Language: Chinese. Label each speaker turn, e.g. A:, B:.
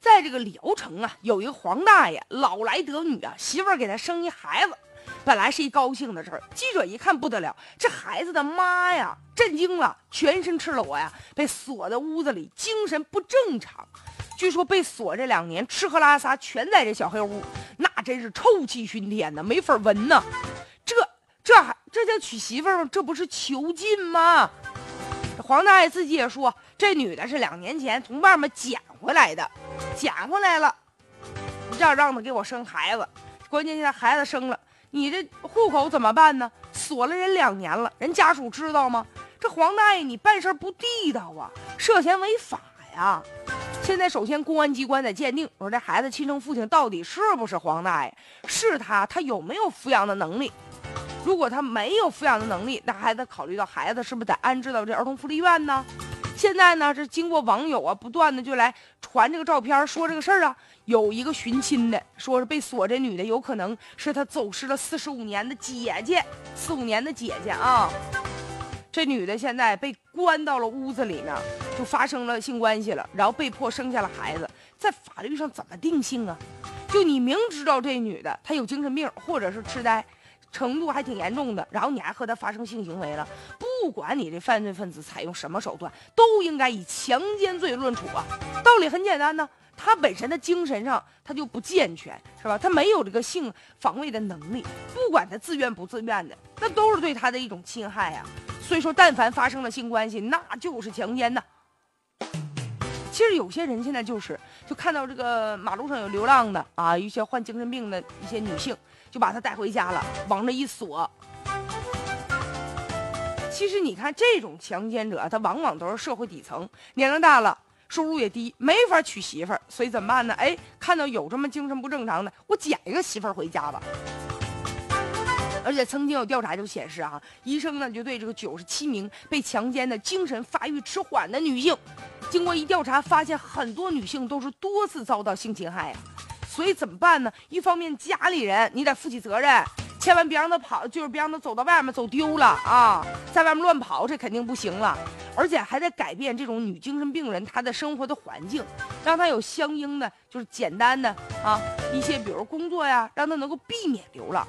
A: 在这个聊城啊，有一个黄大爷老来得女啊，媳妇儿给他生一孩子，本来是一高兴的事儿。记者一看不得了，这孩子的妈呀，震惊了，全身赤裸呀，被锁在屋子里，精神不正常。据说被锁这两年，吃喝拉撒全在这小黑屋，那真是臭气熏天呐，没法闻呐。这这还这叫娶媳妇吗？这不是囚禁吗？黄大爷自己也说，这女的是两年前从外面捡回来的，捡回来了，要让他给我生孩子。关键现在孩子生了，你这户口怎么办呢？锁了人两年了，人家属知道吗？这黄大爷你办事不地道啊，涉嫌违法呀！现在首先公安机关在鉴定，我说这孩子亲生父亲到底是不是黄大爷？是他，他有没有抚养的能力？如果他没有抚养的能力，那还得考虑到孩子是不是得安置到这儿童福利院呢？现在呢，这经过网友啊不断的就来传这个照片，说这个事儿啊，有一个寻亲的，说是被锁这女的有可能是他走失了四十五年的姐姐，四五年的姐姐啊。这女的现在被关到了屋子里呢，就发生了性关系了，然后被迫生下了孩子，在法律上怎么定性啊？就你明知道这女的她有精神病或者是痴呆。程度还挺严重的，然后你还和他发生性行为了，不管你这犯罪分子采用什么手段，都应该以强奸罪论处啊！道理很简单呢，他本身的精神上他就不健全，是吧？他没有这个性防卫的能力，不管他自愿不自愿的，那都是对他的一种侵害呀。所以说，但凡发生了性关系，那就是强奸呐。其实有些人现在就是，就看到这个马路上有流浪的啊，一些患精神病的一些女性。就把他带回家了，往那一锁。其实你看，这种强奸者，他往往都是社会底层，年龄大了，收入也低，没法娶媳妇儿，所以怎么办呢？哎，看到有这么精神不正常的，我捡一个媳妇儿回家吧。而且曾经有调查就显示啊，医生呢就对这个九十七名被强奸的精神发育迟缓的女性，经过一调查，发现很多女性都是多次遭到性侵害呀。所以怎么办呢？一方面家里人你得负起责任，千万别让他跑，就是别让他走到外面走丢了啊，在外面乱跑这肯定不行了。而且还得改变这种女精神病人她的生活的环境，让她有相应的就是简单的啊一些，比如工作呀，让她能够避免流浪。